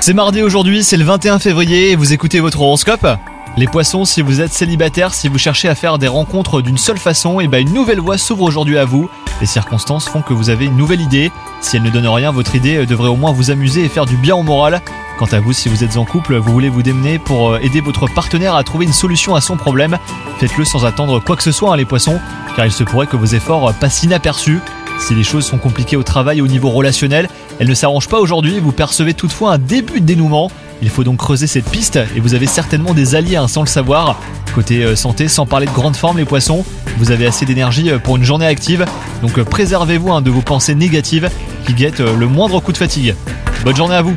C'est mardi aujourd'hui, c'est le 21 février et vous écoutez votre horoscope les poissons, si vous êtes célibataire, si vous cherchez à faire des rencontres d'une seule façon, et eh ben une nouvelle voie s'ouvre aujourd'hui à vous. Les circonstances font que vous avez une nouvelle idée. Si elle ne donne rien, votre idée euh, devrait au moins vous amuser et faire du bien au moral. Quant à vous, si vous êtes en couple, vous voulez vous démener pour euh, aider votre partenaire à trouver une solution à son problème. Faites-le sans attendre quoi que ce soit, hein, les poissons, car il se pourrait que vos efforts passent inaperçus. Si les choses sont compliquées au travail et au niveau relationnel, elles ne s'arrangent pas aujourd'hui, vous percevez toutefois un début de dénouement. Il faut donc creuser cette piste et vous avez certainement des alliés hein, sans le savoir. Côté euh, santé, sans parler de grande forme les poissons, vous avez assez d'énergie euh, pour une journée active, donc euh, préservez-vous hein, de vos pensées négatives qui guettent le moindre coup de fatigue. Bonne journée à vous